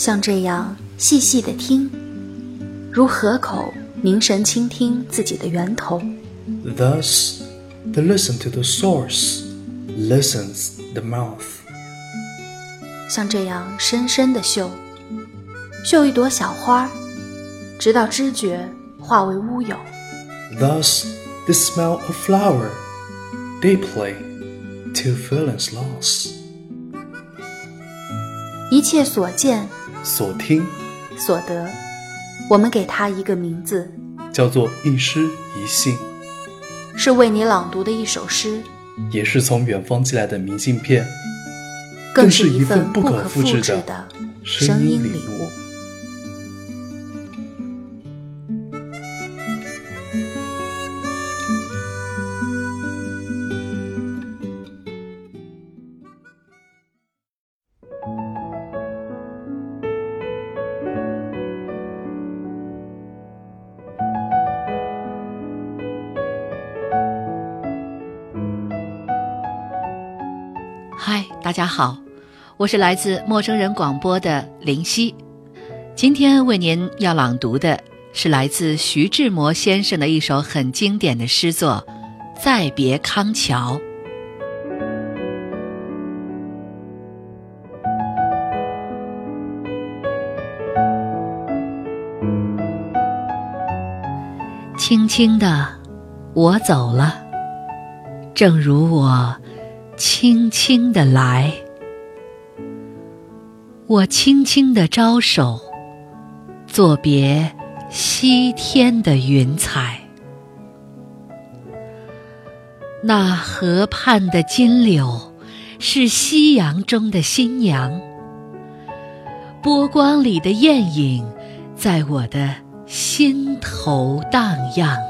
像这样细细地听，如河口凝神倾听自己的源头。Thus, t h e listen to the source, listens the mouth。像这样深深的嗅，嗅一朵小花，直到知觉化为乌有。Thus, t h e smell o flower deeply, till feeling's lost。一切所见。所听，所得，我们给它一个名字，叫做一诗一信，是为你朗读的一首诗，也是从远方寄来的明信片，更是一份不可复制的声音礼物。大家好，我是来自陌生人广播的林夕，今天为您要朗读的是来自徐志摩先生的一首很经典的诗作《再别康桥》。轻轻的，我走了，正如我。轻轻地来，我轻轻地招手，作别西天的云彩。那河畔的金柳，是夕阳中的新娘。波光里的艳影，在我的心头荡漾。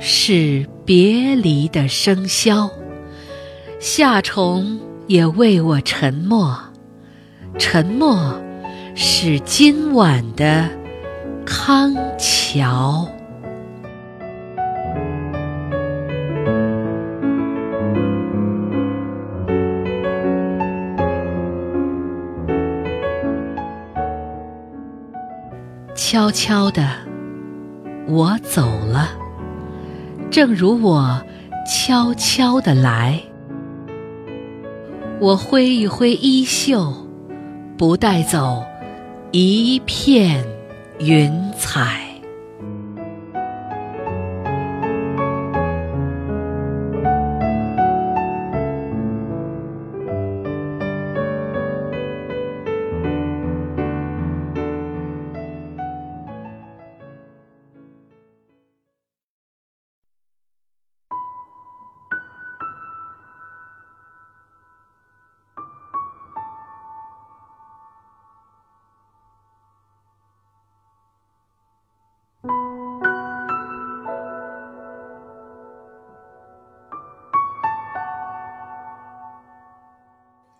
是别离的笙箫，夏虫也为我沉默，沉默是今晚的康桥。悄悄的，我走了。正如我悄悄的来，我挥一挥衣袖，不带走一片云彩。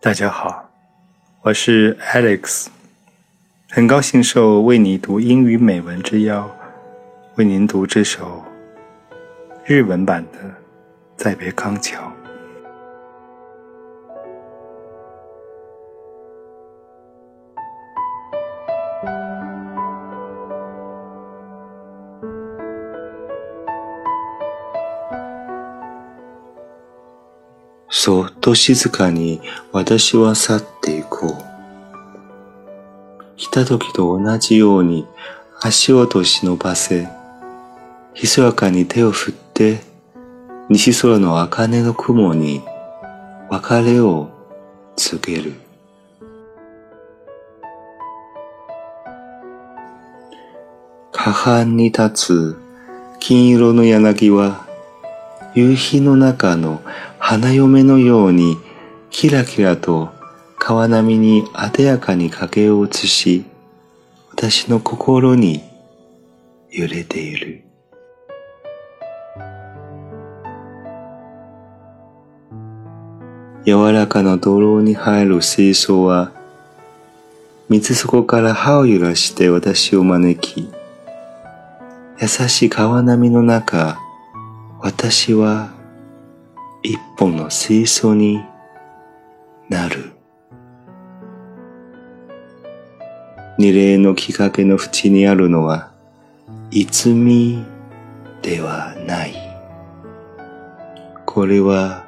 大家好，我是 Alex，很高兴受为你读英语美文之邀，为您读这首日文版的《再别康桥》。そっと静かに私は去っていこう。来た時と同じように足音を忍ばせ、ひそやかに手を振って、西空の茜の雲に別れを告げる。下半に立つ金色の柳は、夕日の中の花嫁のようにキラキラと川波にあでやかに影を映し、私の心に揺れている。柔らかな泥に入る水槽は、水底から歯を揺らして私を招き、優しい川波の中、私は一本の水槽になる二礼のきっかけの縁にあるのは逸見ではないこれは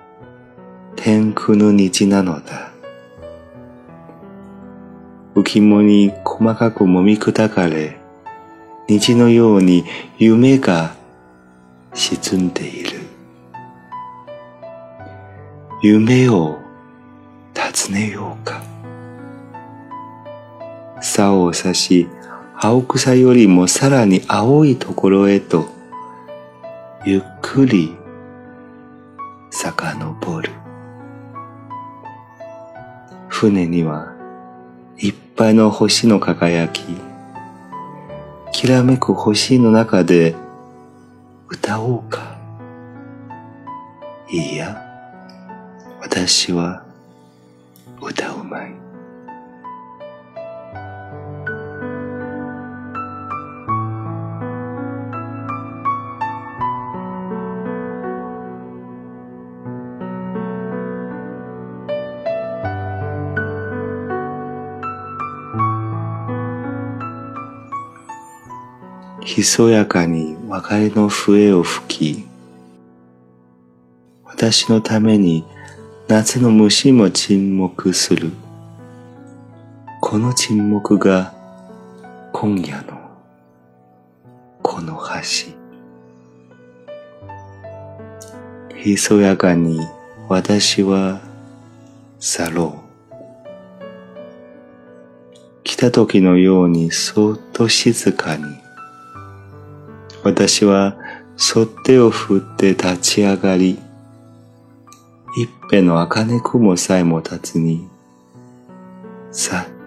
天空の虹なのだ浮物に細かく揉み砕かれ虹のように夢が沈んでいる夢を尋ねようか。竿を差し、青草よりもさらに青いところへと、ゆっくり遡る。船にはいっぱいの星の輝き、きらめく星の中で歌おうか。いいや。私は歌うまいひそやかに別れの笛を吹き私のために夏の虫も沈黙する。この沈黙が今夜のこの橋。ひそやかに私は去ろう。来た時のようにそっと静かに。私はそっ手を振って立ち上がり、一辺の茜雲さえも立つに、さっ